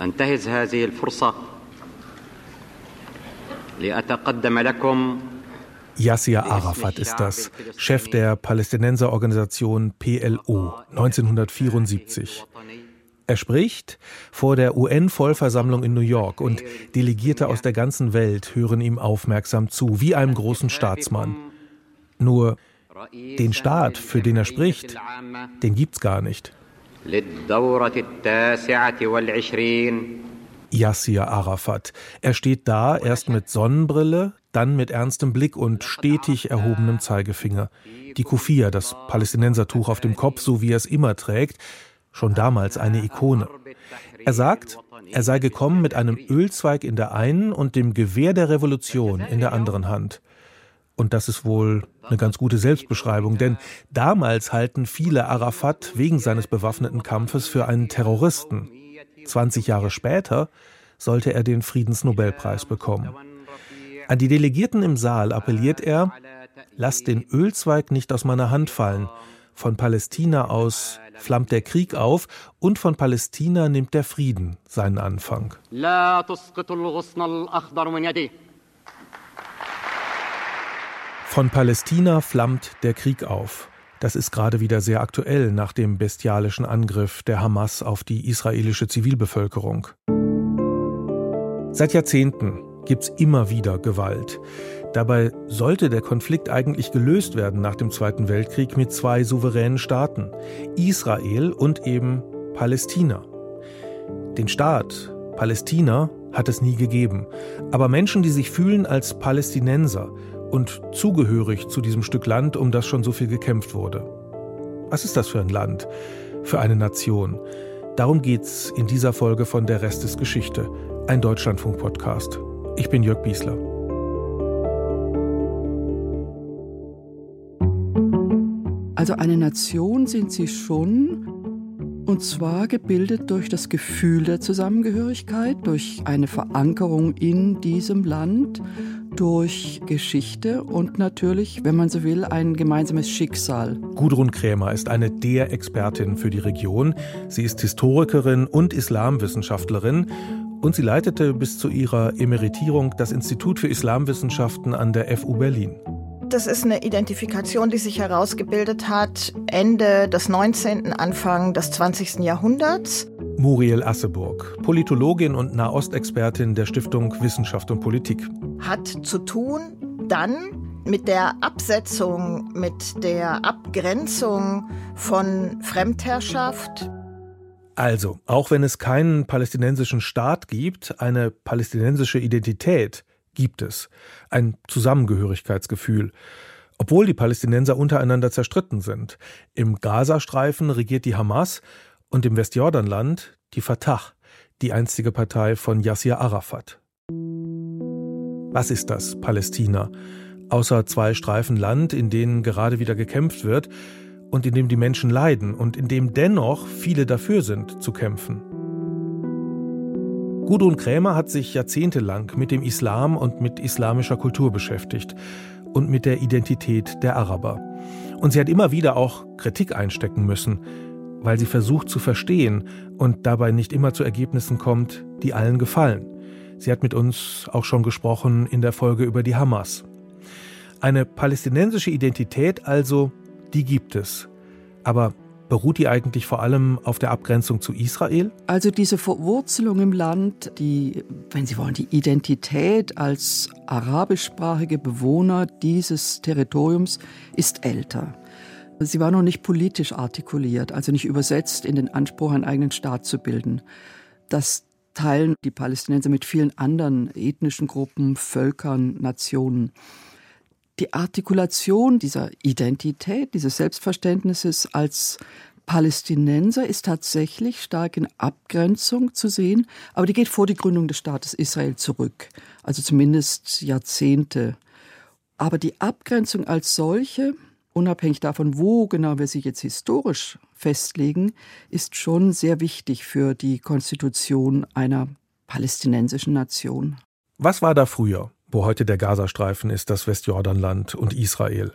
أنتهز هذه الفرصة لأتقدم لكم Yasser Arafat ist das, Chef der Palästinenserorganisation PLO 1974. Er spricht vor der UN-Vollversammlung in New York und Delegierte aus der ganzen Welt hören ihm aufmerksam zu, wie einem großen Staatsmann. Nur den Staat, für den er spricht, den gibt's gar nicht. Yassir Arafat. Er steht da, erst mit Sonnenbrille, dann mit ernstem Blick und stetig erhobenem Zeigefinger. Die Kufia, das Palästinensertuch auf dem Kopf, so wie er es immer trägt, schon damals eine Ikone. Er sagt, er sei gekommen mit einem Ölzweig in der einen und dem Gewehr der Revolution in der anderen Hand. Und das ist wohl eine ganz gute Selbstbeschreibung, denn damals halten viele Arafat wegen seines bewaffneten Kampfes für einen Terroristen. 20 Jahre später sollte er den Friedensnobelpreis bekommen. An die Delegierten im Saal appelliert er, lasst den Ölzweig nicht aus meiner Hand fallen. Von Palästina aus flammt der Krieg auf und von Palästina nimmt der Frieden seinen Anfang. Von Palästina flammt der Krieg auf. Das ist gerade wieder sehr aktuell nach dem bestialischen Angriff der Hamas auf die israelische Zivilbevölkerung. Seit Jahrzehnten gibt es immer wieder Gewalt. Dabei sollte der Konflikt eigentlich gelöst werden nach dem Zweiten Weltkrieg mit zwei souveränen Staaten, Israel und eben Palästina. Den Staat Palästina hat es nie gegeben, aber Menschen, die sich fühlen als Palästinenser und zugehörig zu diesem Stück Land, um das schon so viel gekämpft wurde. Was ist das für ein Land, für eine Nation? Darum geht's in dieser Folge von Der Rest ist Geschichte, ein Deutschlandfunk-Podcast. Ich bin Jörg Biesler. Also eine Nation sind sie schon, und zwar gebildet durch das Gefühl der Zusammengehörigkeit, durch eine Verankerung in diesem Land, durch Geschichte und natürlich, wenn man so will, ein gemeinsames Schicksal. Gudrun Krämer ist eine der Expertin für die Region. Sie ist Historikerin und Islamwissenschaftlerin und sie leitete bis zu ihrer Emeritierung das Institut für Islamwissenschaften an der FU Berlin. Das ist eine Identifikation, die sich herausgebildet hat Ende des 19., Anfang des 20. Jahrhunderts. Muriel Asseburg, Politologin und Nahostexpertin der Stiftung Wissenschaft und Politik. Hat zu tun dann mit der Absetzung, mit der Abgrenzung von Fremdherrschaft. Also, auch wenn es keinen palästinensischen Staat gibt, eine palästinensische Identität gibt es, ein Zusammengehörigkeitsgefühl, obwohl die Palästinenser untereinander zerstritten sind. Im Gazastreifen regiert die Hamas und im Westjordanland die Fatah, die einstige Partei von Yassir Arafat. Was ist das, Palästina? Außer zwei Streifen Land, in denen gerade wieder gekämpft wird und in dem die Menschen leiden und in dem dennoch viele dafür sind, zu kämpfen. Gudrun Krämer hat sich jahrzehntelang mit dem Islam und mit islamischer Kultur beschäftigt und mit der Identität der Araber. Und sie hat immer wieder auch Kritik einstecken müssen, weil sie versucht zu verstehen und dabei nicht immer zu Ergebnissen kommt, die allen gefallen. Sie hat mit uns auch schon gesprochen in der Folge über die Hamas. Eine palästinensische Identität also, die gibt es. Aber Beruht die eigentlich vor allem auf der Abgrenzung zu Israel? Also diese Verwurzelung im Land, die, wenn Sie wollen, die Identität als arabischsprachige Bewohner dieses Territoriums ist älter. Sie war noch nicht politisch artikuliert, also nicht übersetzt in den Anspruch, einen eigenen Staat zu bilden. Das teilen die Palästinenser mit vielen anderen ethnischen Gruppen, Völkern, Nationen. Die Artikulation dieser Identität, dieses Selbstverständnisses als Palästinenser ist tatsächlich stark in Abgrenzung zu sehen, aber die geht vor die Gründung des Staates Israel zurück, also zumindest Jahrzehnte. Aber die Abgrenzung als solche, unabhängig davon, wo genau wir sie jetzt historisch festlegen, ist schon sehr wichtig für die Konstitution einer palästinensischen Nation. Was war da früher? Wo heute der Gazastreifen ist, das Westjordanland und Israel.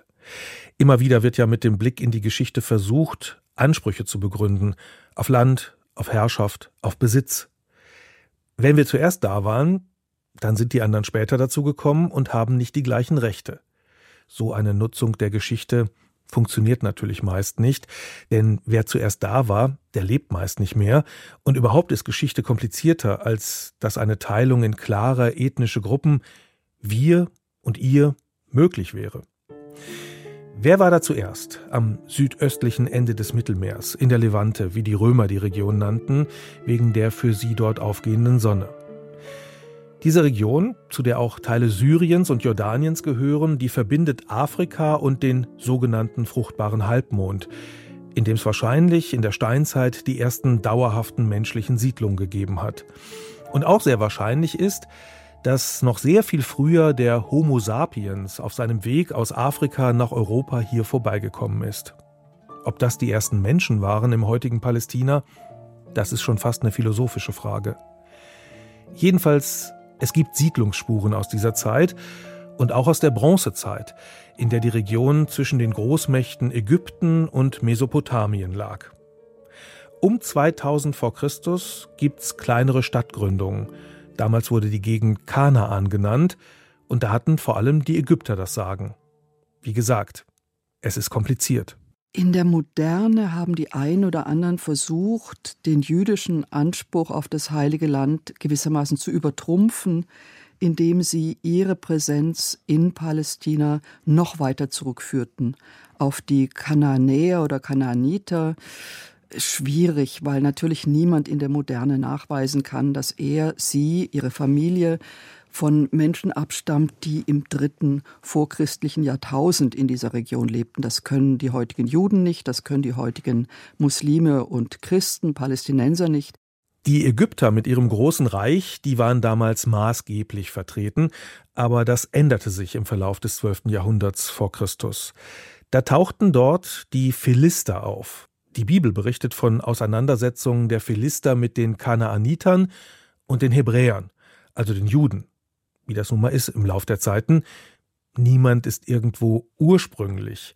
Immer wieder wird ja mit dem Blick in die Geschichte versucht, Ansprüche zu begründen auf Land, auf Herrschaft, auf Besitz. Wenn wir zuerst da waren, dann sind die anderen später dazu gekommen und haben nicht die gleichen Rechte. So eine Nutzung der Geschichte funktioniert natürlich meist nicht, denn wer zuerst da war, der lebt meist nicht mehr, und überhaupt ist Geschichte komplizierter, als dass eine Teilung in klare ethnische Gruppen wir und ihr möglich wäre. Wer war da zuerst? Am südöstlichen Ende des Mittelmeers, in der Levante, wie die Römer die Region nannten, wegen der für sie dort aufgehenden Sonne. Diese Region, zu der auch Teile Syriens und Jordaniens gehören, die verbindet Afrika und den sogenannten fruchtbaren Halbmond, in dem es wahrscheinlich in der Steinzeit die ersten dauerhaften menschlichen Siedlungen gegeben hat. Und auch sehr wahrscheinlich ist, dass noch sehr viel früher der Homo sapiens auf seinem Weg aus Afrika nach Europa hier vorbeigekommen ist. Ob das die ersten Menschen waren im heutigen Palästina, das ist schon fast eine philosophische Frage. Jedenfalls es gibt Siedlungsspuren aus dieser Zeit und auch aus der Bronzezeit, in der die Region zwischen den Großmächten Ägypten und Mesopotamien lag. Um 2000 vor Christus gibt's kleinere Stadtgründungen. Damals wurde die Gegend Kanaan genannt und da hatten vor allem die Ägypter das Sagen. Wie gesagt, es ist kompliziert. In der Moderne haben die einen oder anderen versucht, den jüdischen Anspruch auf das heilige Land gewissermaßen zu übertrumpfen, indem sie ihre Präsenz in Palästina noch weiter zurückführten auf die Kanaanäer oder Kanaaniter. Schwierig, weil natürlich niemand in der Moderne nachweisen kann, dass er, sie, ihre Familie von Menschen abstammt, die im dritten vorchristlichen Jahrtausend in dieser Region lebten. Das können die heutigen Juden nicht, das können die heutigen Muslime und Christen, Palästinenser nicht. Die Ägypter mit ihrem großen Reich, die waren damals maßgeblich vertreten, aber das änderte sich im Verlauf des 12. Jahrhunderts vor Christus. Da tauchten dort die Philister auf. Die Bibel berichtet von Auseinandersetzungen der Philister mit den Kanaanitern und den Hebräern, also den Juden wie das nun mal ist im Lauf der Zeiten, niemand ist irgendwo ursprünglich.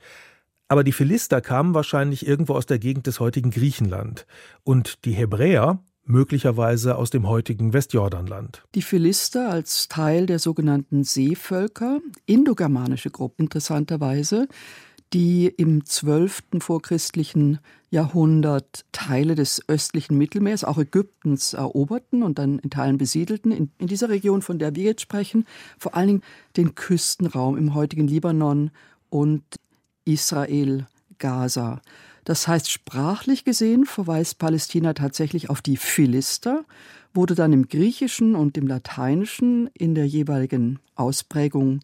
Aber die Philister kamen wahrscheinlich irgendwo aus der Gegend des heutigen Griechenland und die Hebräer möglicherweise aus dem heutigen Westjordanland. Die Philister als Teil der sogenannten Seevölker, indogermanische Gruppe interessanterweise, die im 12. vorchristlichen Jahrhundert Teile des östlichen Mittelmeers, auch Ägyptens, eroberten und dann in Teilen besiedelten. In, in, dieser Region, von der wir jetzt sprechen, vor allen Dingen den Küstenraum im heutigen Libanon und Israel, Gaza. Das heißt, sprachlich gesehen verweist Palästina tatsächlich auf die Philister, wurde dann im Griechischen und im Lateinischen in der jeweiligen Ausprägung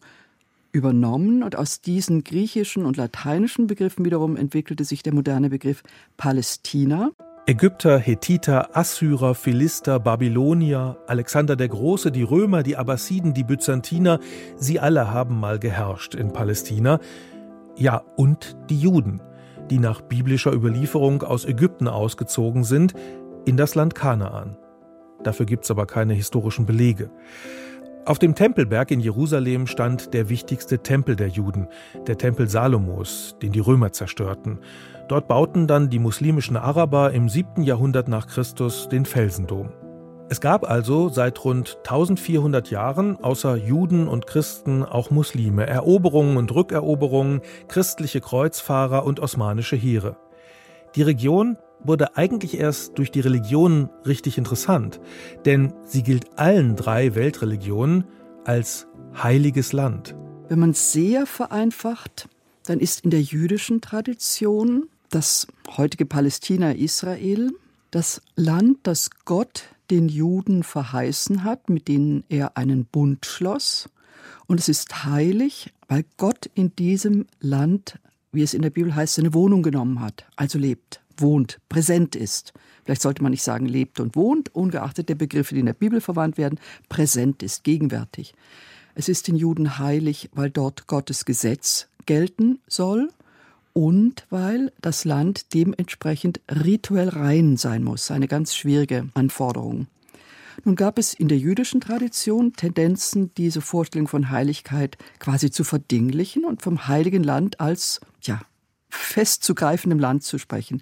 übernommen und aus diesen griechischen und lateinischen Begriffen wiederum entwickelte sich der moderne Begriff Palästina. Ägypter, Hethiter, Assyrer, Philister, Babylonier, Alexander der Große, die Römer, die Abbasiden, die Byzantiner, sie alle haben mal geherrscht in Palästina. Ja, und die Juden, die nach biblischer Überlieferung aus Ägypten ausgezogen sind, in das Land Kanaan. Dafür gibt es aber keine historischen Belege. Auf dem Tempelberg in Jerusalem stand der wichtigste Tempel der Juden, der Tempel Salomos, den die Römer zerstörten. Dort bauten dann die muslimischen Araber im 7. Jahrhundert nach Christus den Felsendom. Es gab also seit rund 1400 Jahren außer Juden und Christen auch Muslime, Eroberungen und Rückeroberungen, christliche Kreuzfahrer und osmanische Heere. Die Region wurde eigentlich erst durch die Religionen richtig interessant, denn sie gilt allen drei Weltreligionen als heiliges Land. Wenn man sehr vereinfacht, dann ist in der jüdischen Tradition das heutige Palästina Israel das Land, das Gott den Juden verheißen hat, mit denen er einen Bund schloss. Und es ist heilig, weil Gott in diesem Land, wie es in der Bibel heißt, seine Wohnung genommen hat, also lebt wohnt, präsent ist. Vielleicht sollte man nicht sagen lebt und wohnt, ungeachtet der Begriffe, die in der Bibel verwandt werden, präsent ist, gegenwärtig. Es ist den Juden heilig, weil dort Gottes Gesetz gelten soll und weil das Land dementsprechend rituell rein sein muss. Eine ganz schwierige Anforderung. Nun gab es in der jüdischen Tradition Tendenzen, diese Vorstellung von Heiligkeit quasi zu verdinglichen und vom heiligen Land als ja, festzugreifendem Land zu sprechen.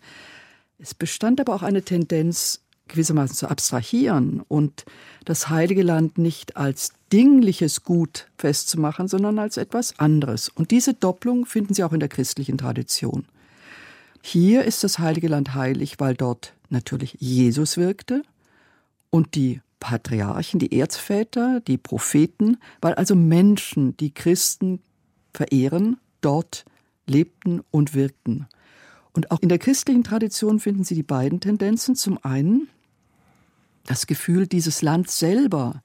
Es bestand aber auch eine Tendenz, gewissermaßen zu abstrahieren und das Heilige Land nicht als dingliches Gut festzumachen, sondern als etwas anderes. Und diese Doppelung finden Sie auch in der christlichen Tradition. Hier ist das Heilige Land heilig, weil dort natürlich Jesus wirkte und die Patriarchen, die Erzväter, die Propheten, weil also Menschen, die Christen verehren, dort lebten und wirkten. Und auch in der christlichen Tradition finden Sie die beiden Tendenzen. Zum einen das Gefühl, dieses Land selber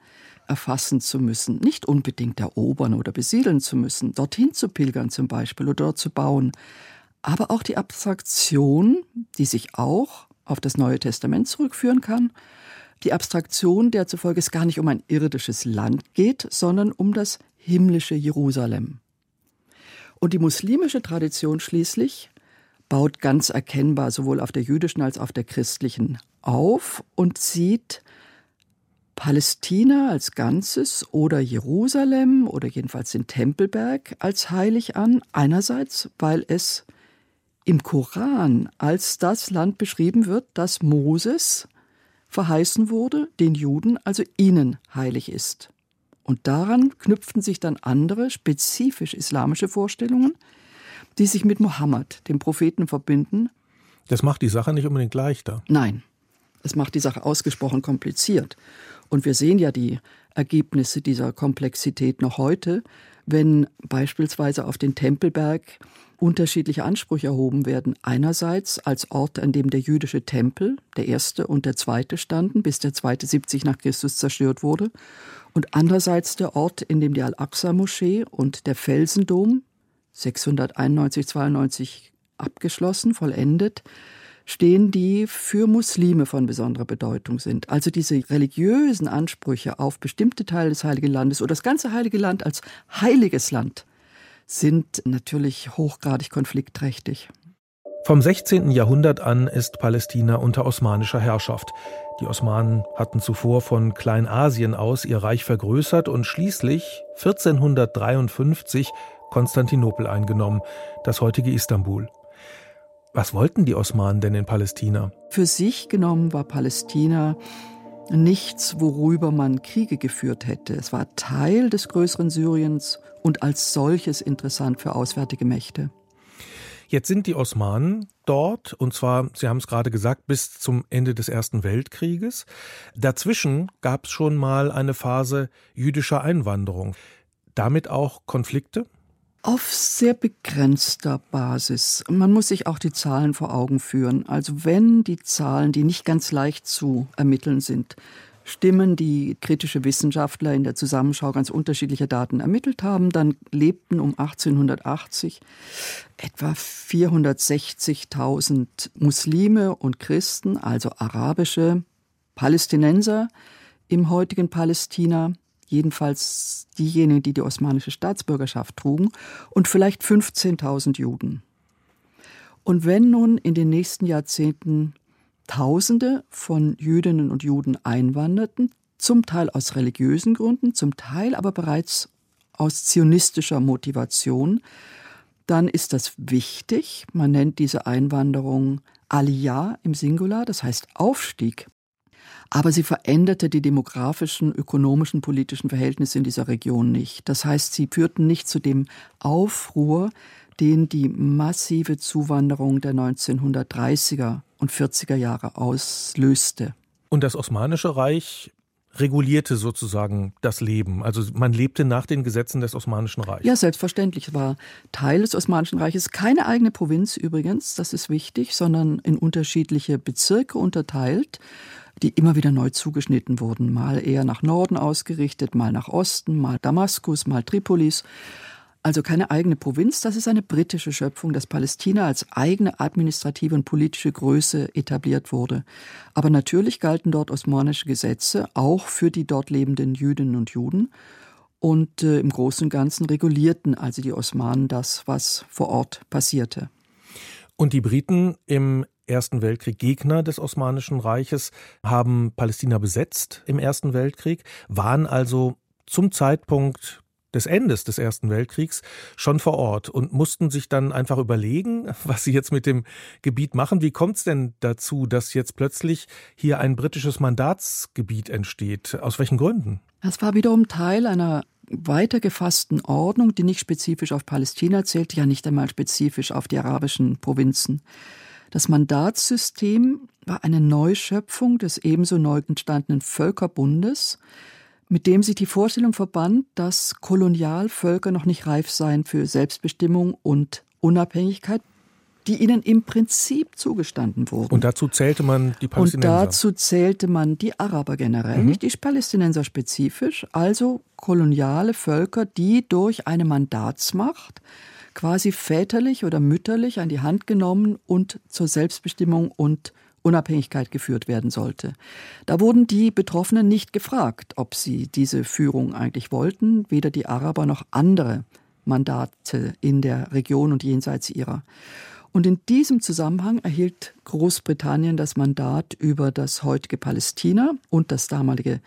erfassen zu müssen, nicht unbedingt erobern oder besiedeln zu müssen, dorthin zu pilgern zum Beispiel oder dort zu bauen, aber auch die Abstraktion, die sich auch auf das Neue Testament zurückführen kann, die Abstraktion, der zufolge es gar nicht um ein irdisches Land geht, sondern um das himmlische Jerusalem. Und die muslimische Tradition schließlich baut ganz erkennbar sowohl auf der jüdischen als auch auf der christlichen auf und sieht Palästina als Ganzes oder Jerusalem oder jedenfalls den Tempelberg als heilig an. Einerseits, weil es im Koran als das Land beschrieben wird, das Moses verheißen wurde, den Juden, also ihnen heilig ist. Und daran knüpften sich dann andere, spezifisch islamische Vorstellungen, die sich mit Mohammed, dem Propheten, verbinden. Das macht die Sache nicht unbedingt leichter. Nein, es macht die Sache ausgesprochen kompliziert. Und wir sehen ja die Ergebnisse dieser Komplexität noch heute, wenn beispielsweise auf den Tempelberg unterschiedliche Ansprüche erhoben werden. Einerseits als Ort, an dem der jüdische Tempel, der erste und der zweite standen, bis der zweite 70 nach Christus zerstört wurde. Und andererseits der Ort, in dem die Al-Aqsa-Moschee und der Felsendom 691, 92 abgeschlossen, vollendet, stehen, die für Muslime von besonderer Bedeutung sind. Also diese religiösen Ansprüche auf bestimmte Teile des Heiligen Landes oder das ganze Heilige Land als heiliges Land sind natürlich hochgradig konfliktträchtig. Vom 16. Jahrhundert an ist Palästina unter osmanischer Herrschaft. Die Osmanen hatten zuvor von Kleinasien aus ihr Reich vergrößert und schließlich 1453 Konstantinopel eingenommen, das heutige Istanbul. Was wollten die Osmanen denn in Palästina? Für sich genommen war Palästina nichts, worüber man Kriege geführt hätte. Es war Teil des größeren Syriens und als solches interessant für auswärtige Mächte. Jetzt sind die Osmanen dort, und zwar, Sie haben es gerade gesagt, bis zum Ende des Ersten Weltkrieges. Dazwischen gab es schon mal eine Phase jüdischer Einwanderung. Damit auch Konflikte? Auf sehr begrenzter Basis. Man muss sich auch die Zahlen vor Augen führen. Also wenn die Zahlen, die nicht ganz leicht zu ermitteln sind, stimmen, die kritische Wissenschaftler in der Zusammenschau ganz unterschiedliche Daten ermittelt haben, dann lebten um 1880 etwa 460.000 Muslime und Christen, also arabische Palästinenser im heutigen Palästina jedenfalls diejenigen, die die osmanische Staatsbürgerschaft trugen, und vielleicht 15.000 Juden. Und wenn nun in den nächsten Jahrzehnten Tausende von Jüdinnen und Juden einwanderten, zum Teil aus religiösen Gründen, zum Teil aber bereits aus zionistischer Motivation, dann ist das wichtig. Man nennt diese Einwanderung Aliyah im Singular, das heißt Aufstieg. Aber sie veränderte die demografischen, ökonomischen, politischen Verhältnisse in dieser Region nicht. Das heißt, sie führten nicht zu dem Aufruhr, den die massive Zuwanderung der 1930er und 40er Jahre auslöste. Und das Osmanische Reich regulierte sozusagen das Leben. Also man lebte nach den Gesetzen des Osmanischen Reichs. Ja, selbstverständlich war Teil des Osmanischen Reiches keine eigene Provinz übrigens, das ist wichtig, sondern in unterschiedliche Bezirke unterteilt die immer wieder neu zugeschnitten wurden. Mal eher nach Norden ausgerichtet, mal nach Osten, mal Damaskus, mal Tripolis. Also keine eigene Provinz, das ist eine britische Schöpfung, dass Palästina als eigene administrative und politische Größe etabliert wurde. Aber natürlich galten dort osmanische Gesetze, auch für die dort lebenden Jüdinnen und Juden. Und äh, im Großen und Ganzen regulierten also die Osmanen das, was vor Ort passierte. Und die Briten im Ersten Weltkrieg Gegner des Osmanischen Reiches, haben Palästina besetzt im Ersten Weltkrieg, waren also zum Zeitpunkt des Endes des Ersten Weltkriegs schon vor Ort und mussten sich dann einfach überlegen, was sie jetzt mit dem Gebiet machen. Wie kommt es denn dazu, dass jetzt plötzlich hier ein britisches Mandatsgebiet entsteht? Aus welchen Gründen? Das war wiederum Teil einer weiter gefassten Ordnung, die nicht spezifisch auf Palästina zählt, ja nicht einmal spezifisch auf die arabischen Provinzen. Das Mandatssystem war eine Neuschöpfung des ebenso neu entstandenen Völkerbundes, mit dem sich die Vorstellung verband, dass Kolonialvölker noch nicht reif seien für Selbstbestimmung und Unabhängigkeit, die ihnen im Prinzip zugestanden wurden. Und dazu zählte man die Palästinenser. Und dazu zählte man die Araber generell, mhm. nicht die Palästinenser spezifisch, also koloniale Völker, die durch eine Mandatsmacht quasi väterlich oder mütterlich an die Hand genommen und zur Selbstbestimmung und Unabhängigkeit geführt werden sollte. Da wurden die Betroffenen nicht gefragt, ob sie diese Führung eigentlich wollten, weder die Araber noch andere Mandate in der Region und jenseits ihrer. Und in diesem Zusammenhang erhielt Großbritannien das Mandat über das heutige Palästina und das damalige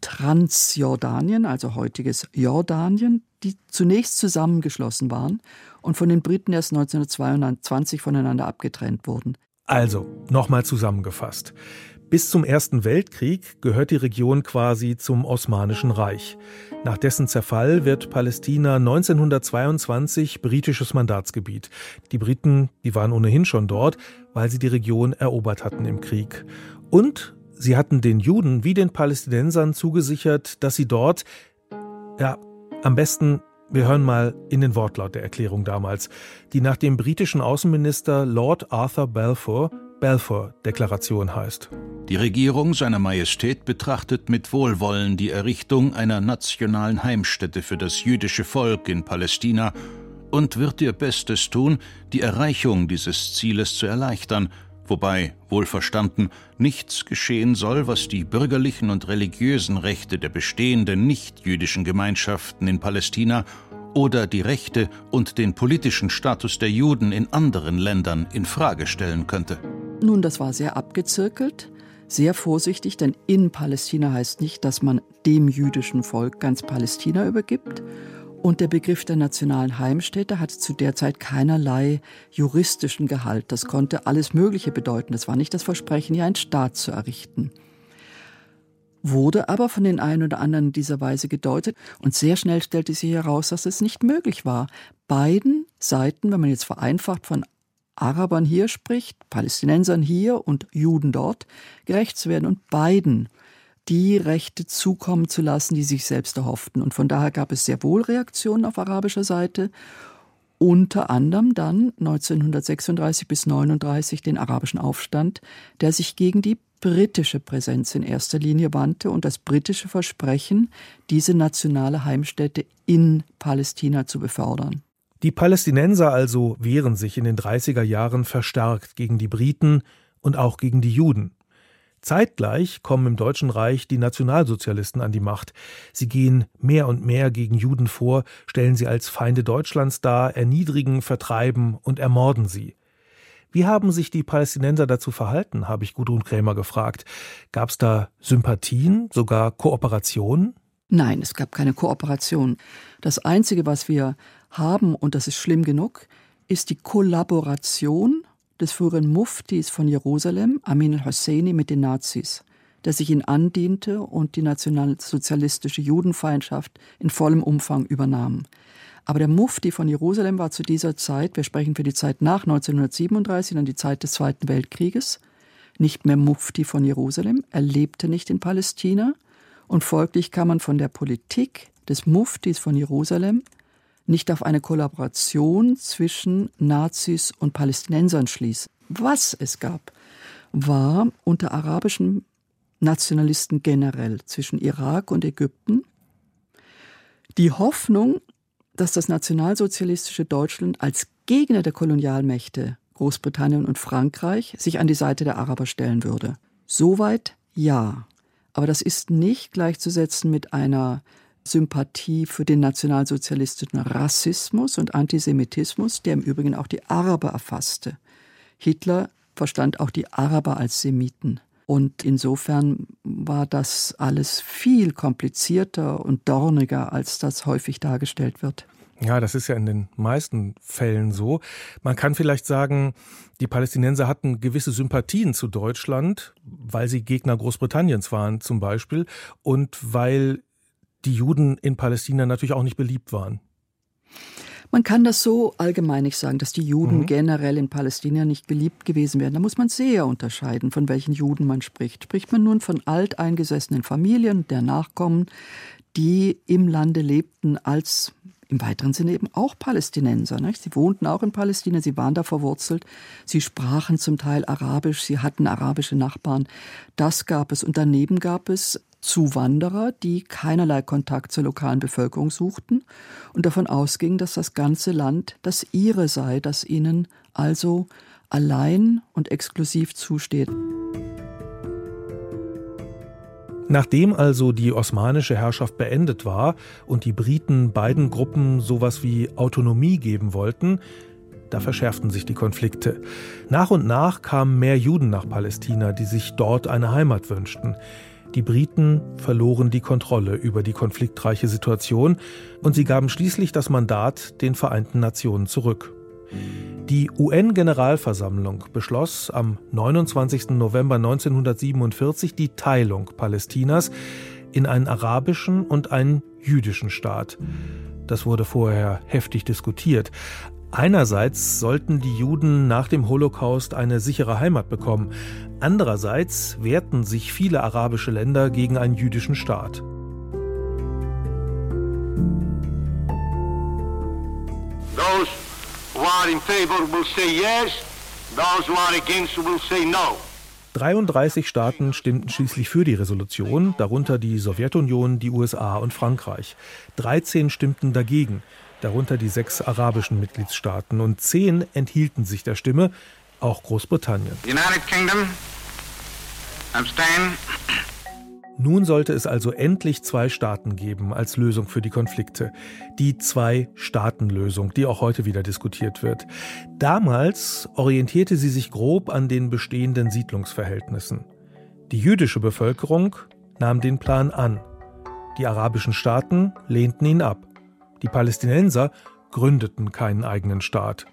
Transjordanien, also heutiges Jordanien, die zunächst zusammengeschlossen waren und von den Briten erst 1922 voneinander abgetrennt wurden. Also, nochmal zusammengefasst. Bis zum Ersten Weltkrieg gehört die Region quasi zum Osmanischen Reich. Nach dessen Zerfall wird Palästina 1922 britisches Mandatsgebiet. Die Briten, die waren ohnehin schon dort, weil sie die Region erobert hatten im Krieg. Und sie hatten den Juden wie den Palästinensern zugesichert, dass sie dort, ja, am besten wir hören mal in den Wortlaut der Erklärung damals, die nach dem britischen Außenminister Lord Arthur Balfour Balfour-Deklaration heißt. Die Regierung seiner Majestät betrachtet mit Wohlwollen die Errichtung einer nationalen Heimstätte für das jüdische Volk in Palästina und wird ihr Bestes tun, die Erreichung dieses Zieles zu erleichtern, wobei, wohlverstanden, nichts geschehen soll, was die bürgerlichen und religiösen Rechte der bestehenden nichtjüdischen Gemeinschaften in Palästina oder die Rechte und den politischen Status der Juden in anderen Ländern in Frage stellen könnte. Nun, das war sehr abgezirkelt, sehr vorsichtig, denn in Palästina heißt nicht, dass man dem jüdischen Volk ganz Palästina übergibt und der Begriff der nationalen Heimstätte hatte zu der Zeit keinerlei juristischen Gehalt. Das konnte alles Mögliche bedeuten. Es war nicht das Versprechen, hier einen Staat zu errichten. Wurde aber von den einen oder anderen in dieser Weise gedeutet und sehr schnell stellte sich heraus, dass es nicht möglich war, beiden Seiten, wenn man jetzt vereinfacht von Arabern hier spricht, Palästinensern hier und Juden dort, gerecht zu werden und beiden die Rechte zukommen zu lassen, die sich selbst erhofften. Und von daher gab es sehr wohl Reaktionen auf arabischer Seite. Unter anderem dann 1936 bis 1939 den arabischen Aufstand, der sich gegen die britische Präsenz in erster Linie wandte und das britische Versprechen, diese nationale Heimstätte in Palästina zu befördern. Die Palästinenser also wehren sich in den 30er Jahren verstärkt gegen die Briten und auch gegen die Juden. Zeitgleich kommen im Deutschen Reich die Nationalsozialisten an die Macht. Sie gehen mehr und mehr gegen Juden vor, stellen sie als Feinde Deutschlands dar, erniedrigen, vertreiben und ermorden sie. Wie haben sich die Palästinenser dazu verhalten, habe ich Gudrun Krämer gefragt. Gab es da Sympathien, sogar Kooperationen? Nein, es gab keine Kooperation. Das Einzige, was wir haben, und das ist schlimm genug, ist die Kollaboration des früheren Muftis von Jerusalem, Amin al-Husseini, mit den Nazis, der sich ihn andiente und die nationalsozialistische Judenfeindschaft in vollem Umfang übernahm. Aber der Mufti von Jerusalem war zu dieser Zeit, wir sprechen für die Zeit nach 1937, dann die Zeit des Zweiten Weltkrieges, nicht mehr Mufti von Jerusalem. Er lebte nicht in Palästina und folglich kann man von der Politik des Muftis von Jerusalem nicht auf eine Kollaboration zwischen Nazis und Palästinensern schließen. Was es gab, war unter arabischen Nationalisten generell zwischen Irak und Ägypten die Hoffnung, dass das nationalsozialistische Deutschland als Gegner der Kolonialmächte Großbritannien und Frankreich sich an die Seite der Araber stellen würde. Soweit ja. Aber das ist nicht gleichzusetzen mit einer Sympathie für den nationalsozialistischen Rassismus und Antisemitismus, der im Übrigen auch die Araber erfasste. Hitler verstand auch die Araber als Semiten. Und insofern war das alles viel komplizierter und dorniger, als das häufig dargestellt wird. Ja, das ist ja in den meisten Fällen so. Man kann vielleicht sagen, die Palästinenser hatten gewisse Sympathien zu Deutschland, weil sie Gegner Großbritanniens waren zum Beispiel und weil die Juden in Palästina natürlich auch nicht beliebt waren. Man kann das so allgemein nicht sagen, dass die Juden mhm. generell in Palästina nicht beliebt gewesen wären. Da muss man sehr unterscheiden, von welchen Juden man spricht. Spricht man nun von alteingesessenen Familien der Nachkommen, die im Lande lebten als im weiteren Sinne eben auch Palästinenser. Nicht? Sie wohnten auch in Palästina, sie waren da verwurzelt, sie sprachen zum Teil Arabisch, sie hatten arabische Nachbarn. Das gab es. Und daneben gab es Zuwanderer, die keinerlei Kontakt zur lokalen Bevölkerung suchten und davon ausgingen, dass das ganze Land das ihre sei, das ihnen also allein und exklusiv zusteht. Nachdem also die osmanische Herrschaft beendet war und die Briten beiden Gruppen sowas wie Autonomie geben wollten, da verschärften sich die Konflikte. Nach und nach kamen mehr Juden nach Palästina, die sich dort eine Heimat wünschten. Die Briten verloren die Kontrolle über die konfliktreiche Situation und sie gaben schließlich das Mandat den Vereinten Nationen zurück. Die UN-Generalversammlung beschloss am 29. November 1947 die Teilung Palästinas in einen arabischen und einen jüdischen Staat. Das wurde vorher heftig diskutiert. Einerseits sollten die Juden nach dem Holocaust eine sichere Heimat bekommen, andererseits wehrten sich viele arabische Länder gegen einen jüdischen Staat. Those who are in favor will say yes, those who are against will say no. 33 Staaten stimmten schließlich für die Resolution, darunter die Sowjetunion, die USA und Frankreich. 13 stimmten dagegen, darunter die sechs arabischen Mitgliedstaaten, und zehn enthielten sich der Stimme, auch Großbritannien. United Kingdom abstain. Nun sollte es also endlich zwei Staaten geben als Lösung für die Konflikte. Die Zwei-Staaten-Lösung, die auch heute wieder diskutiert wird. Damals orientierte sie sich grob an den bestehenden Siedlungsverhältnissen. Die jüdische Bevölkerung nahm den Plan an. Die arabischen Staaten lehnten ihn ab. Die Palästinenser gründeten keinen eigenen Staat.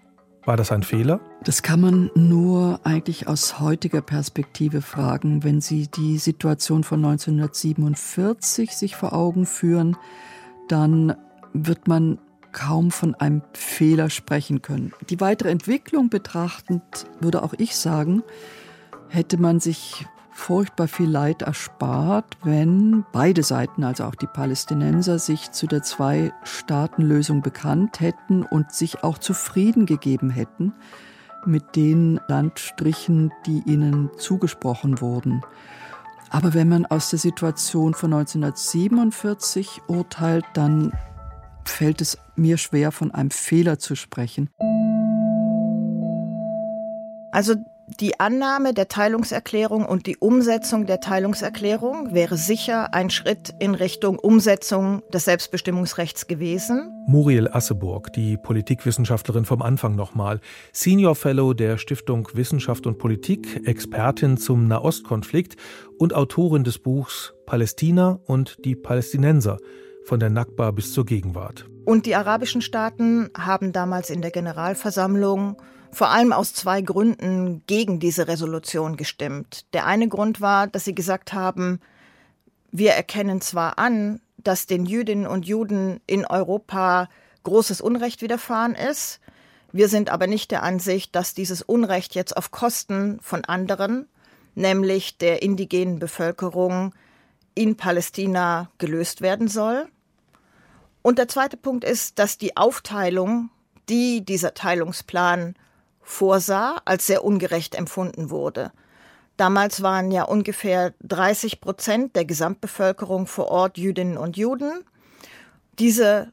War das ein Fehler? Das kann man nur eigentlich aus heutiger Perspektive fragen, wenn Sie die Situation von 1947 sich vor Augen führen, dann wird man kaum von einem Fehler sprechen können. Die weitere Entwicklung betrachtend würde auch ich sagen, hätte man sich furchtbar viel Leid erspart, wenn beide Seiten, also auch die Palästinenser, sich zu der Zwei-Staaten-Lösung bekannt hätten und sich auch zufrieden gegeben hätten mit den Landstrichen, die ihnen zugesprochen wurden. Aber wenn man aus der Situation von 1947 urteilt, dann fällt es mir schwer, von einem Fehler zu sprechen. Also die Annahme der Teilungserklärung und die Umsetzung der Teilungserklärung wäre sicher ein Schritt in Richtung Umsetzung des Selbstbestimmungsrechts gewesen. Muriel Asseburg, die Politikwissenschaftlerin vom Anfang nochmal, Senior Fellow der Stiftung Wissenschaft und Politik, Expertin zum Nahostkonflikt und Autorin des Buchs Palästina und die Palästinenser von der Nakba bis zur Gegenwart. Und die arabischen Staaten haben damals in der Generalversammlung vor allem aus zwei Gründen gegen diese Resolution gestimmt. Der eine Grund war, dass sie gesagt haben, wir erkennen zwar an, dass den Jüdinnen und Juden in Europa großes Unrecht widerfahren ist, wir sind aber nicht der Ansicht, dass dieses Unrecht jetzt auf Kosten von anderen, nämlich der indigenen Bevölkerung in Palästina gelöst werden soll. Und der zweite Punkt ist, dass die Aufteilung, die dieser Teilungsplan vorsah, als sehr ungerecht empfunden wurde. Damals waren ja ungefähr 30 Prozent der Gesamtbevölkerung vor Ort Jüdinnen und Juden. Diese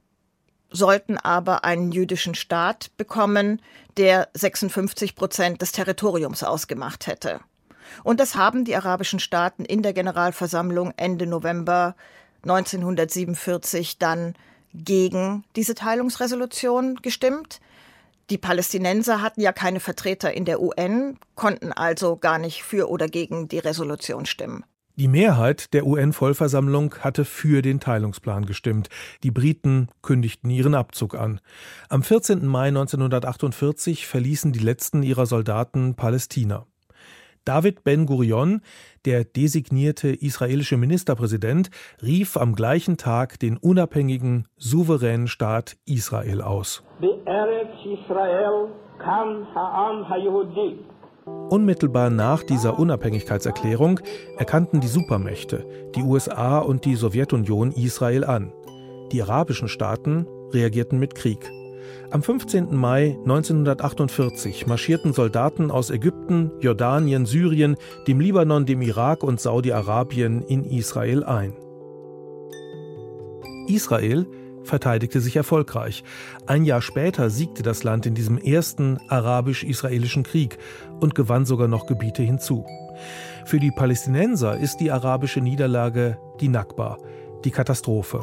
sollten aber einen jüdischen Staat bekommen, der 56 Prozent des Territoriums ausgemacht hätte. Und das haben die arabischen Staaten in der Generalversammlung Ende November 1947 dann gegen diese Teilungsresolution gestimmt. Die Palästinenser hatten ja keine Vertreter in der UN, konnten also gar nicht für oder gegen die Resolution stimmen. Die Mehrheit der UN-Vollversammlung hatte für den Teilungsplan gestimmt. Die Briten kündigten ihren Abzug an. Am 14. Mai 1948 verließen die letzten ihrer Soldaten Palästina. David Ben-Gurion, der designierte israelische Ministerpräsident, rief am gleichen Tag den unabhängigen, souveränen Staat Israel aus. Unmittelbar nach dieser Unabhängigkeitserklärung erkannten die Supermächte, die USA und die Sowjetunion, Israel an. Die arabischen Staaten reagierten mit Krieg. Am 15. Mai 1948 marschierten Soldaten aus Ägypten, Jordanien, Syrien, dem Libanon, dem Irak und Saudi-Arabien in Israel ein. Israel verteidigte sich erfolgreich. Ein Jahr später siegte das Land in diesem ersten arabisch-israelischen Krieg und gewann sogar noch Gebiete hinzu. Für die Palästinenser ist die arabische Niederlage die Nakba, die Katastrophe.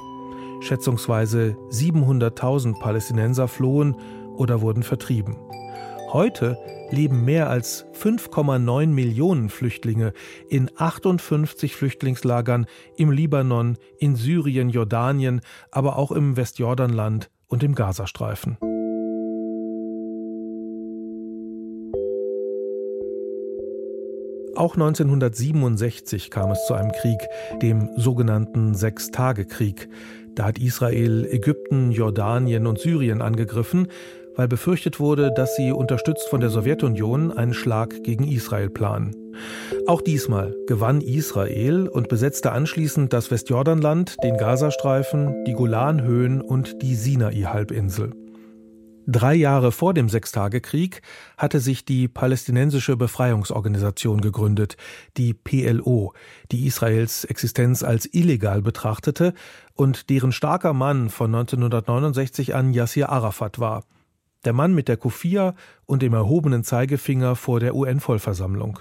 Schätzungsweise 700.000 Palästinenser flohen oder wurden vertrieben. Heute leben mehr als 5,9 Millionen Flüchtlinge in 58 Flüchtlingslagern im Libanon, in Syrien, Jordanien, aber auch im Westjordanland und im Gazastreifen. Auch 1967 kam es zu einem Krieg, dem sogenannten Sechstagekrieg. Da hat Israel Ägypten, Jordanien und Syrien angegriffen weil befürchtet wurde, dass sie unterstützt von der Sowjetunion einen Schlag gegen Israel planen. Auch diesmal gewann Israel und besetzte anschließend das Westjordanland, den Gazastreifen, die Golanhöhen und die Sinai-Halbinsel. Drei Jahre vor dem Sechstagekrieg hatte sich die Palästinensische Befreiungsorganisation gegründet, die PLO, die Israels Existenz als illegal betrachtete und deren starker Mann von 1969 an Yassir Arafat war der Mann mit der Kufia und dem erhobenen Zeigefinger vor der UN-Vollversammlung.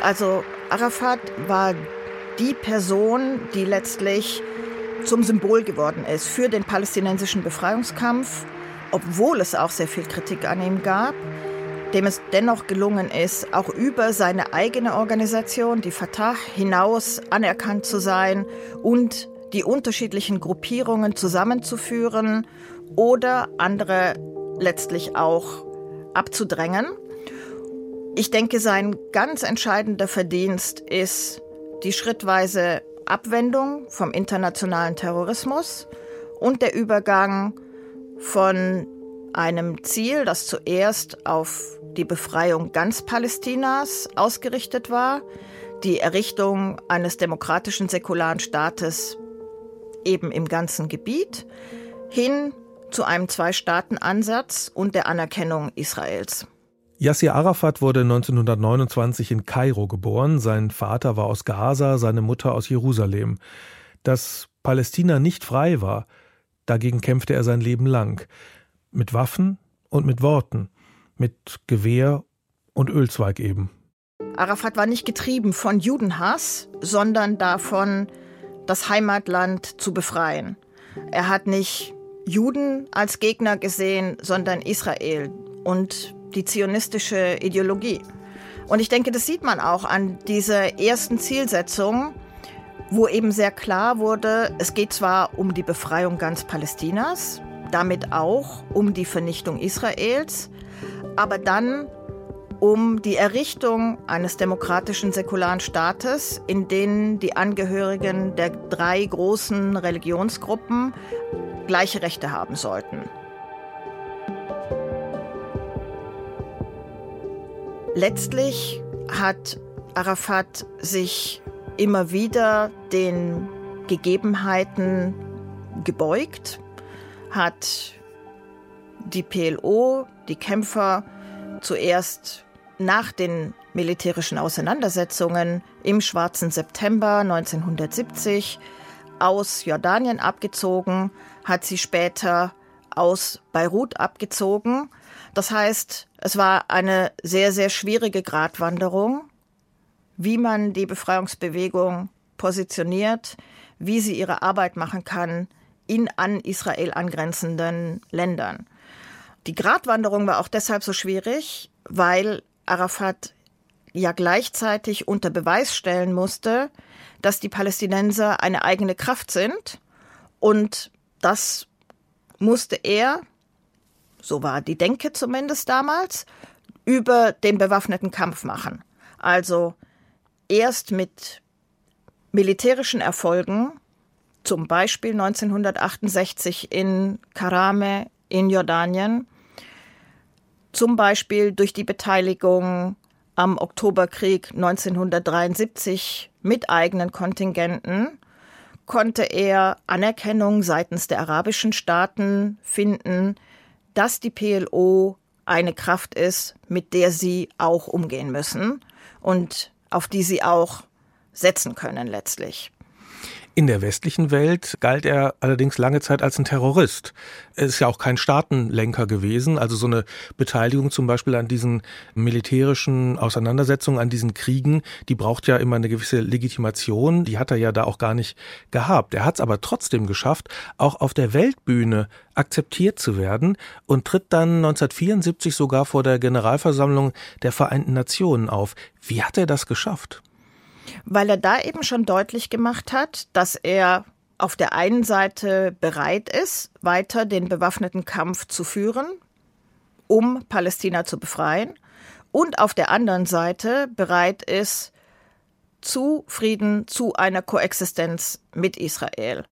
Also Arafat war die Person, die letztlich zum Symbol geworden ist für den palästinensischen Befreiungskampf, obwohl es auch sehr viel Kritik an ihm gab dem es dennoch gelungen ist, auch über seine eigene Organisation, die Fatah, hinaus anerkannt zu sein und die unterschiedlichen Gruppierungen zusammenzuführen oder andere letztlich auch abzudrängen. Ich denke, sein ganz entscheidender Verdienst ist die schrittweise Abwendung vom internationalen Terrorismus und der Übergang von einem Ziel, das zuerst auf die Befreiung ganz Palästinas ausgerichtet war, die Errichtung eines demokratischen säkularen Staates eben im ganzen Gebiet, hin zu einem Zwei-Staaten-Ansatz und der Anerkennung Israels. Yassir Arafat wurde 1929 in Kairo geboren. Sein Vater war aus Gaza, seine Mutter aus Jerusalem. Dass Palästina nicht frei war, dagegen kämpfte er sein Leben lang mit Waffen und mit Worten, mit Gewehr und Ölzweig eben. Arafat war nicht getrieben von Judenhass, sondern davon, das Heimatland zu befreien. Er hat nicht Juden als Gegner gesehen, sondern Israel und die zionistische Ideologie. Und ich denke, das sieht man auch an dieser ersten Zielsetzung, wo eben sehr klar wurde, es geht zwar um die Befreiung ganz Palästinas, damit auch um die Vernichtung Israels, aber dann um die Errichtung eines demokratischen säkularen Staates, in dem die Angehörigen der drei großen Religionsgruppen gleiche Rechte haben sollten. Letztlich hat Arafat sich immer wieder den Gegebenheiten gebeugt hat die PLO, die Kämpfer, zuerst nach den militärischen Auseinandersetzungen im Schwarzen September 1970 aus Jordanien abgezogen, hat sie später aus Beirut abgezogen. Das heißt, es war eine sehr, sehr schwierige Gratwanderung, wie man die Befreiungsbewegung positioniert, wie sie ihre Arbeit machen kann in an Israel angrenzenden Ländern. Die Gratwanderung war auch deshalb so schwierig, weil Arafat ja gleichzeitig unter Beweis stellen musste, dass die Palästinenser eine eigene Kraft sind und das musste er, so war die Denke zumindest damals, über den bewaffneten Kampf machen. Also erst mit militärischen Erfolgen, zum Beispiel 1968 in Karame in Jordanien, zum Beispiel durch die Beteiligung am Oktoberkrieg 1973 mit eigenen Kontingenten, konnte er Anerkennung seitens der arabischen Staaten finden, dass die PLO eine Kraft ist, mit der sie auch umgehen müssen und auf die sie auch setzen können letztlich. In der westlichen Welt galt er allerdings lange Zeit als ein Terrorist. Er ist ja auch kein Staatenlenker gewesen. Also so eine Beteiligung zum Beispiel an diesen militärischen Auseinandersetzungen, an diesen Kriegen, die braucht ja immer eine gewisse Legitimation. Die hat er ja da auch gar nicht gehabt. Er hat es aber trotzdem geschafft, auch auf der Weltbühne akzeptiert zu werden und tritt dann 1974 sogar vor der Generalversammlung der Vereinten Nationen auf. Wie hat er das geschafft? Weil er da eben schon deutlich gemacht hat, dass er auf der einen Seite bereit ist, weiter den bewaffneten Kampf zu führen, um Palästina zu befreien, und auf der anderen Seite bereit ist, zu Frieden, zu einer Koexistenz mit Israel.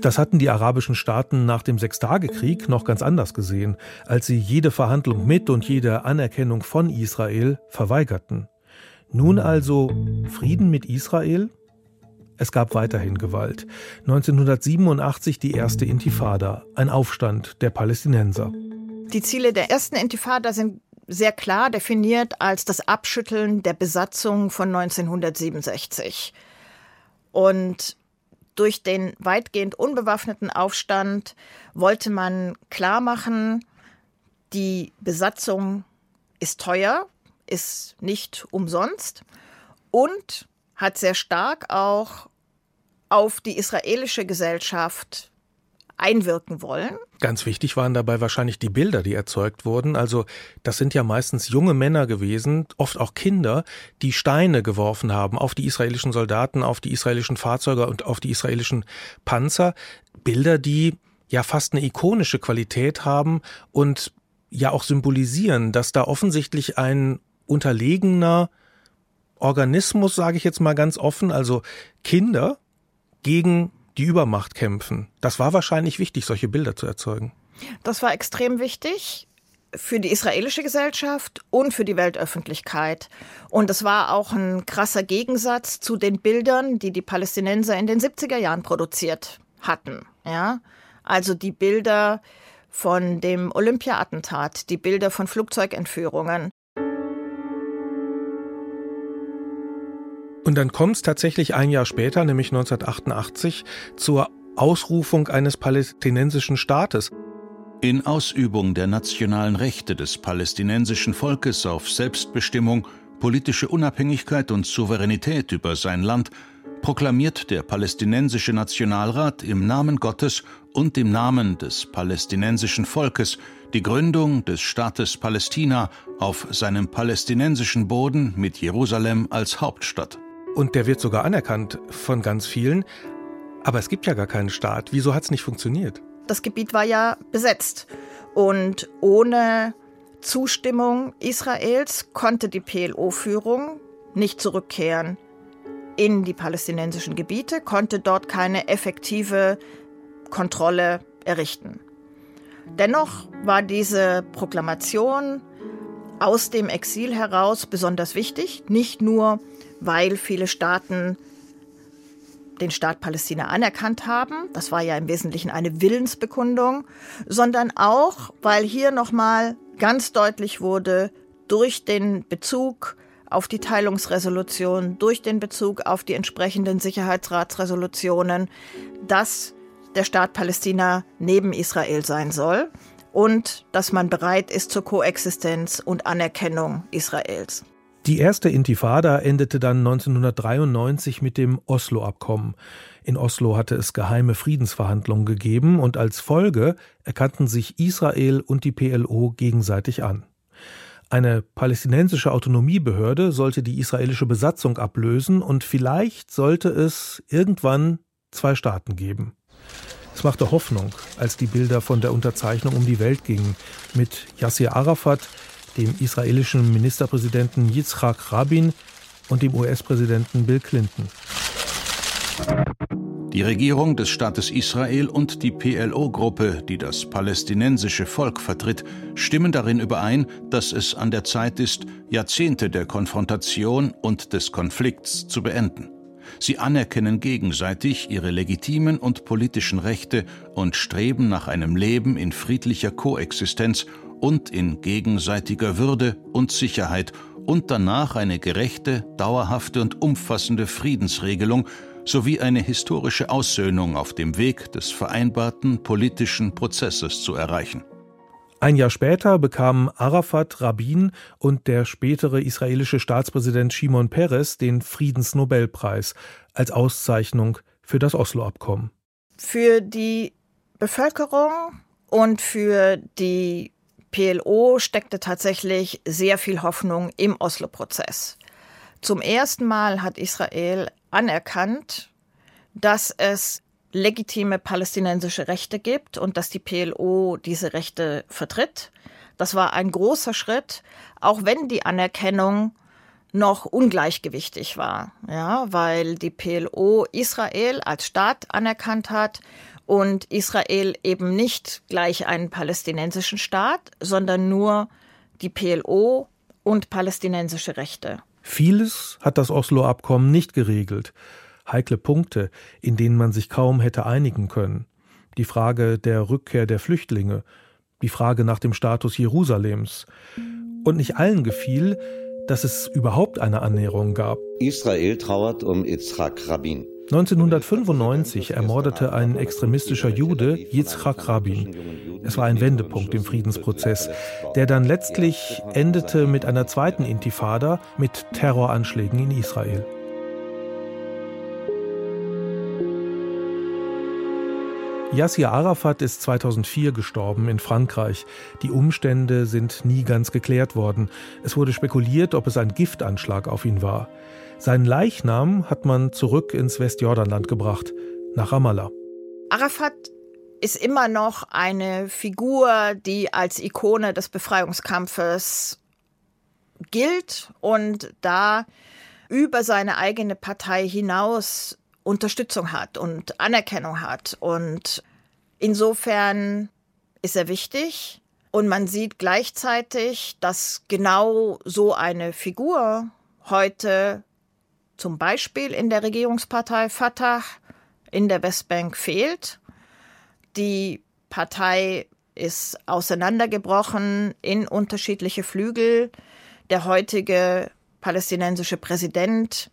Das hatten die arabischen Staaten nach dem Sechstagekrieg noch ganz anders gesehen, als sie jede Verhandlung mit und jede Anerkennung von Israel verweigerten. Nun also Frieden mit Israel? Es gab weiterhin Gewalt. 1987 die erste Intifada, ein Aufstand der Palästinenser. Die Ziele der ersten Intifada sind sehr klar definiert als das Abschütteln der Besatzung von 1967. Und durch den weitgehend unbewaffneten Aufstand wollte man klar machen, die Besatzung ist teuer, ist nicht umsonst und hat sehr stark auch auf die israelische Gesellschaft einwirken wollen. Ganz wichtig waren dabei wahrscheinlich die Bilder, die erzeugt wurden. Also das sind ja meistens junge Männer gewesen, oft auch Kinder, die Steine geworfen haben auf die israelischen Soldaten, auf die israelischen Fahrzeuge und auf die israelischen Panzer. Bilder, die ja fast eine ikonische Qualität haben und ja auch symbolisieren, dass da offensichtlich ein unterlegener Organismus, sage ich jetzt mal ganz offen, also Kinder gegen die Übermacht kämpfen. Das war wahrscheinlich wichtig, solche Bilder zu erzeugen. Das war extrem wichtig für die israelische Gesellschaft und für die Weltöffentlichkeit. Und es war auch ein krasser Gegensatz zu den Bildern, die die Palästinenser in den 70er Jahren produziert hatten. Ja? Also die Bilder von dem Olympia-Attentat, die Bilder von Flugzeugentführungen, Und dann kommt es tatsächlich ein Jahr später, nämlich 1988, zur Ausrufung eines palästinensischen Staates. In Ausübung der nationalen Rechte des palästinensischen Volkes auf Selbstbestimmung, politische Unabhängigkeit und Souveränität über sein Land proklamiert der palästinensische Nationalrat im Namen Gottes und im Namen des palästinensischen Volkes die Gründung des Staates Palästina auf seinem palästinensischen Boden mit Jerusalem als Hauptstadt. Und der wird sogar anerkannt von ganz vielen. Aber es gibt ja gar keinen Staat. Wieso hat es nicht funktioniert? Das Gebiet war ja besetzt. Und ohne Zustimmung Israels konnte die PLO-Führung nicht zurückkehren in die palästinensischen Gebiete, konnte dort keine effektive Kontrolle errichten. Dennoch war diese Proklamation aus dem Exil heraus besonders wichtig, nicht nur weil viele Staaten den Staat Palästina anerkannt haben. Das war ja im Wesentlichen eine Willensbekundung, sondern auch, weil hier nochmal ganz deutlich wurde, durch den Bezug auf die Teilungsresolution, durch den Bezug auf die entsprechenden Sicherheitsratsresolutionen, dass der Staat Palästina neben Israel sein soll und dass man bereit ist zur Koexistenz und Anerkennung Israels. Die erste Intifada endete dann 1993 mit dem Oslo-Abkommen. In Oslo hatte es geheime Friedensverhandlungen gegeben und als Folge erkannten sich Israel und die PLO gegenseitig an. Eine palästinensische Autonomiebehörde sollte die israelische Besatzung ablösen und vielleicht sollte es irgendwann zwei Staaten geben. Es machte Hoffnung, als die Bilder von der Unterzeichnung um die Welt gingen, mit Yassir Arafat, dem israelischen Ministerpräsidenten Yitzhak Rabin und dem US-Präsidenten Bill Clinton. Die Regierung des Staates Israel und die PLO-Gruppe, die das palästinensische Volk vertritt, stimmen darin überein, dass es an der Zeit ist, Jahrzehnte der Konfrontation und des Konflikts zu beenden. Sie anerkennen gegenseitig ihre legitimen und politischen Rechte und streben nach einem Leben in friedlicher Koexistenz und in gegenseitiger Würde und Sicherheit und danach eine gerechte, dauerhafte und umfassende Friedensregelung sowie eine historische Aussöhnung auf dem Weg des vereinbarten politischen Prozesses zu erreichen. Ein Jahr später bekamen Arafat, Rabin und der spätere israelische Staatspräsident Shimon Peres den Friedensnobelpreis als Auszeichnung für das Oslo-Abkommen. Für die Bevölkerung und für die PLO steckte tatsächlich sehr viel Hoffnung im Oslo-Prozess. Zum ersten Mal hat Israel anerkannt, dass es legitime palästinensische Rechte gibt und dass die PLO diese Rechte vertritt. Das war ein großer Schritt, auch wenn die Anerkennung noch ungleichgewichtig war, ja, weil die PLO Israel als Staat anerkannt hat und Israel eben nicht gleich einen palästinensischen Staat, sondern nur die PLO und palästinensische Rechte. Vieles hat das Oslo-Abkommen nicht geregelt. Heikle Punkte, in denen man sich kaum hätte einigen können. Die Frage der Rückkehr der Flüchtlinge, die Frage nach dem Status Jerusalems. Und nicht allen gefiel, dass es überhaupt eine Annäherung gab. Israel trauert um Yitzhak Rabin. 1995 ermordete ein extremistischer Jude Yitzhak Rabin. Es war ein Wendepunkt im Friedensprozess, der dann letztlich endete mit einer zweiten Intifada mit Terroranschlägen in Israel. Yassir Arafat ist 2004 gestorben in Frankreich. Die Umstände sind nie ganz geklärt worden. Es wurde spekuliert, ob es ein Giftanschlag auf ihn war. Seinen Leichnam hat man zurück ins Westjordanland gebracht, nach Ramallah. Arafat ist immer noch eine Figur, die als Ikone des Befreiungskampfes gilt und da über seine eigene Partei hinaus Unterstützung hat und Anerkennung hat. Und insofern ist er wichtig. Und man sieht gleichzeitig, dass genau so eine Figur heute zum Beispiel in der Regierungspartei Fatah in der Westbank fehlt. Die Partei ist auseinandergebrochen in unterschiedliche Flügel. Der heutige palästinensische Präsident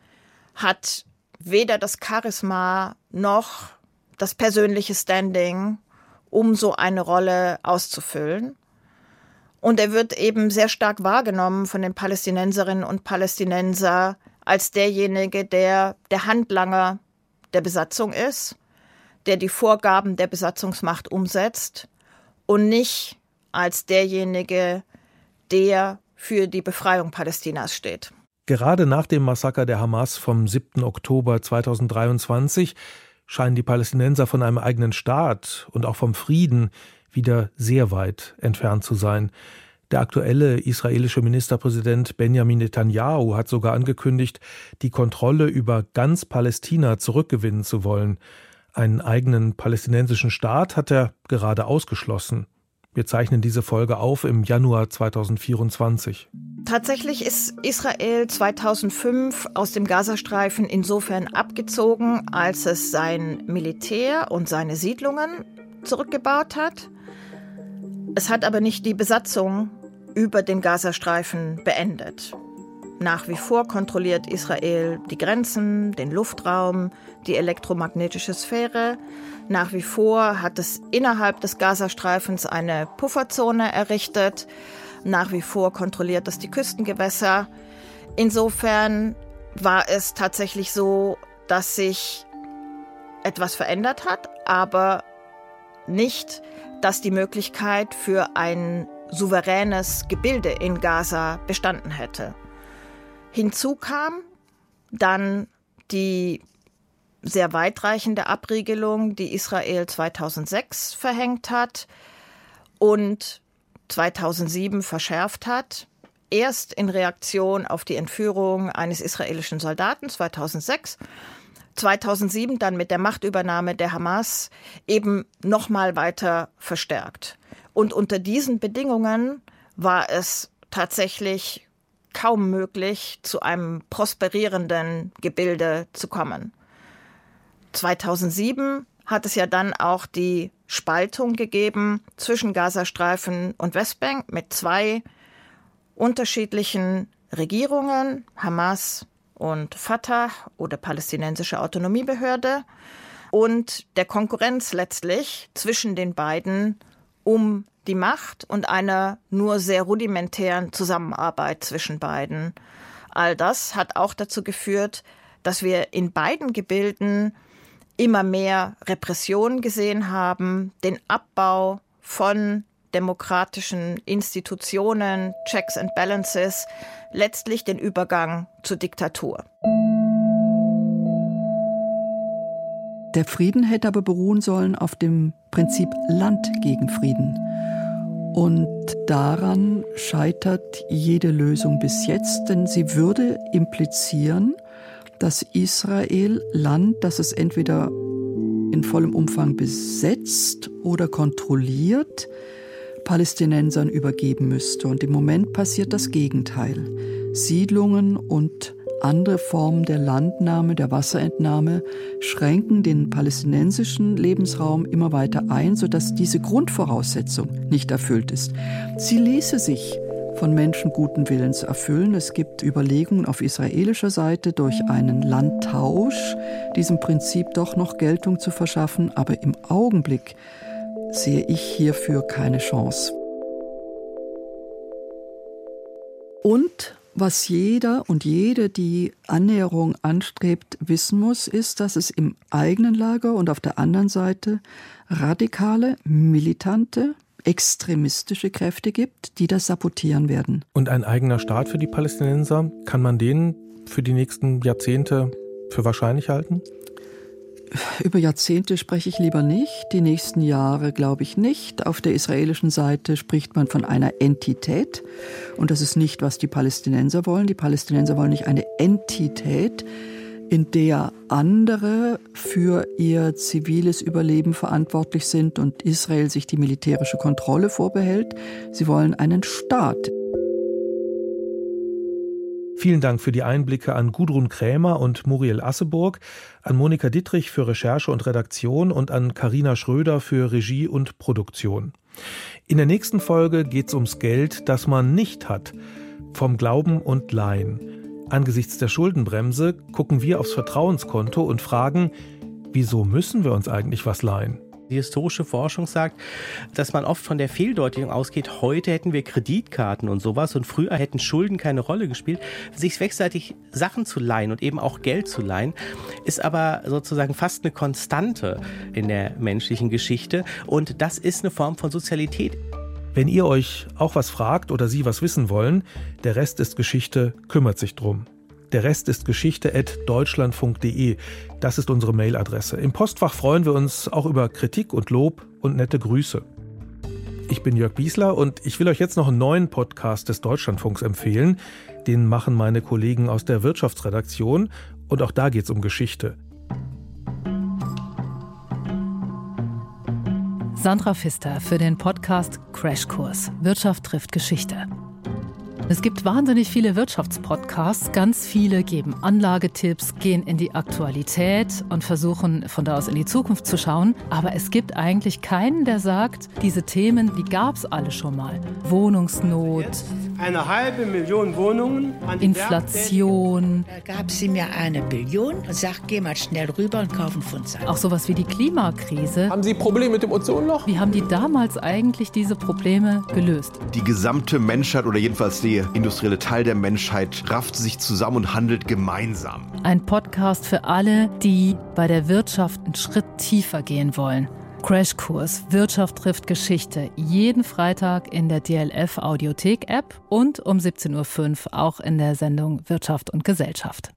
hat weder das Charisma noch das persönliche Standing, um so eine Rolle auszufüllen. Und er wird eben sehr stark wahrgenommen von den Palästinenserinnen und Palästinenser als derjenige, der der Handlanger der Besatzung ist, der die Vorgaben der Besatzungsmacht umsetzt und nicht als derjenige, der für die Befreiung Palästinas steht. Gerade nach dem Massaker der Hamas vom 7. Oktober 2023 scheinen die Palästinenser von einem eigenen Staat und auch vom Frieden wieder sehr weit entfernt zu sein. Der aktuelle israelische Ministerpräsident Benjamin Netanyahu hat sogar angekündigt, die Kontrolle über ganz Palästina zurückgewinnen zu wollen. Einen eigenen palästinensischen Staat hat er gerade ausgeschlossen. Wir zeichnen diese Folge auf im Januar 2024. Tatsächlich ist Israel 2005 aus dem Gazastreifen insofern abgezogen, als es sein Militär und seine Siedlungen zurückgebaut hat. Es hat aber nicht die Besatzung über den Gazastreifen beendet. Nach wie vor kontrolliert Israel die Grenzen, den Luftraum, die elektromagnetische Sphäre. Nach wie vor hat es innerhalb des Gazastreifens eine Pufferzone errichtet. Nach wie vor kontrolliert es die Küstengewässer. Insofern war es tatsächlich so, dass sich etwas verändert hat, aber nicht, dass die Möglichkeit für ein souveränes Gebilde in Gaza bestanden hätte. Hinzu kam dann die sehr weitreichende Abriegelung, die Israel 2006 verhängt hat und 2007 verschärft hat. Erst in Reaktion auf die Entführung eines israelischen Soldaten 2006 2007 dann mit der Machtübernahme der Hamas eben noch mal weiter verstärkt. Und unter diesen Bedingungen war es tatsächlich kaum möglich, zu einem prosperierenden Gebilde zu kommen. 2007 hat es ja dann auch die Spaltung gegeben zwischen Gazastreifen und Westbank mit zwei unterschiedlichen Regierungen, Hamas und Fatah oder palästinensische Autonomiebehörde und der Konkurrenz letztlich zwischen den beiden um die Macht und einer nur sehr rudimentären Zusammenarbeit zwischen beiden. All das hat auch dazu geführt, dass wir in beiden Gebilden immer mehr Repression gesehen haben, den Abbau von demokratischen Institutionen, Checks and Balances, letztlich den Übergang zur Diktatur. Der Frieden hätte aber beruhen sollen auf dem Prinzip Land gegen Frieden. Und daran scheitert jede Lösung bis jetzt, denn sie würde implizieren, dass Israel Land, das es entweder in vollem Umfang besetzt oder kontrolliert, Palästinensern übergeben müsste. Und im Moment passiert das Gegenteil. Siedlungen und andere Formen der Landnahme, der Wasserentnahme schränken den palästinensischen Lebensraum immer weiter ein, sodass diese Grundvoraussetzung nicht erfüllt ist. Sie ließe sich von Menschen guten Willens erfüllen. Es gibt Überlegungen auf israelischer Seite durch einen Landtausch diesem Prinzip doch noch Geltung zu verschaffen, aber im Augenblick sehe ich hierfür keine Chance. Und was jeder und jede, die Annäherung anstrebt, wissen muss, ist, dass es im eigenen Lager und auf der anderen Seite radikale, militante, extremistische Kräfte gibt, die das sabotieren werden. Und ein eigener Staat für die Palästinenser, kann man den für die nächsten Jahrzehnte für wahrscheinlich halten? Über Jahrzehnte spreche ich lieber nicht, die nächsten Jahre glaube ich nicht. Auf der israelischen Seite spricht man von einer Entität und das ist nicht, was die Palästinenser wollen. Die Palästinenser wollen nicht eine Entität, in der andere für ihr ziviles Überleben verantwortlich sind und Israel sich die militärische Kontrolle vorbehält. Sie wollen einen Staat. Vielen Dank für die Einblicke an Gudrun Krämer und Muriel Asseburg, an Monika Dittrich für Recherche und Redaktion und an Karina Schröder für Regie und Produktion. In der nächsten Folge geht es ums Geld, das man nicht hat, vom Glauben und Leihen. Angesichts der Schuldenbremse gucken wir aufs Vertrauenskonto und fragen, wieso müssen wir uns eigentlich was leihen? Die historische Forschung sagt, dass man oft von der Fehldeutigung ausgeht, heute hätten wir Kreditkarten und sowas und früher hätten Schulden keine Rolle gespielt. Sich wechselseitig Sachen zu leihen und eben auch Geld zu leihen, ist aber sozusagen fast eine Konstante in der menschlichen Geschichte und das ist eine Form von Sozialität. Wenn ihr euch auch was fragt oder Sie was wissen wollen, der Rest ist Geschichte kümmert sich drum. Der Rest ist geschichte.deutschlandfunk.de. Das ist unsere Mailadresse. Im Postfach freuen wir uns auch über Kritik und Lob und nette Grüße. Ich bin Jörg Biesler und ich will euch jetzt noch einen neuen Podcast des Deutschlandfunks empfehlen. Den machen meine Kollegen aus der Wirtschaftsredaktion und auch da geht es um Geschichte. Sandra Pfister für den Podcast Crashkurs Wirtschaft trifft Geschichte. Es gibt wahnsinnig viele Wirtschaftspodcasts. Ganz viele geben Anlagetipps, gehen in die Aktualität und versuchen von da aus in die Zukunft zu schauen. Aber es gibt eigentlich keinen, der sagt, diese Themen, die gab es alle schon mal. Wohnungsnot, eine halbe Million Wohnungen an die Inflation. Da gab sie mir eine Billion und sagt, geh mal schnell rüber und kaufen Fundsachen. Auch sowas wie die Klimakrise. Haben Sie Probleme mit dem Ozonloch? Wie haben die damals eigentlich diese Probleme gelöst? Die gesamte Menschheit oder jedenfalls der industrielle Teil der Menschheit rafft sich zusammen und handelt gemeinsam. Ein Podcast für alle, die bei der Wirtschaft einen Schritt tiefer gehen wollen. Crashkurs Wirtschaft trifft Geschichte. Jeden Freitag in der DLF Audiothek App und um 17.05 Uhr auch in der Sendung Wirtschaft und Gesellschaft.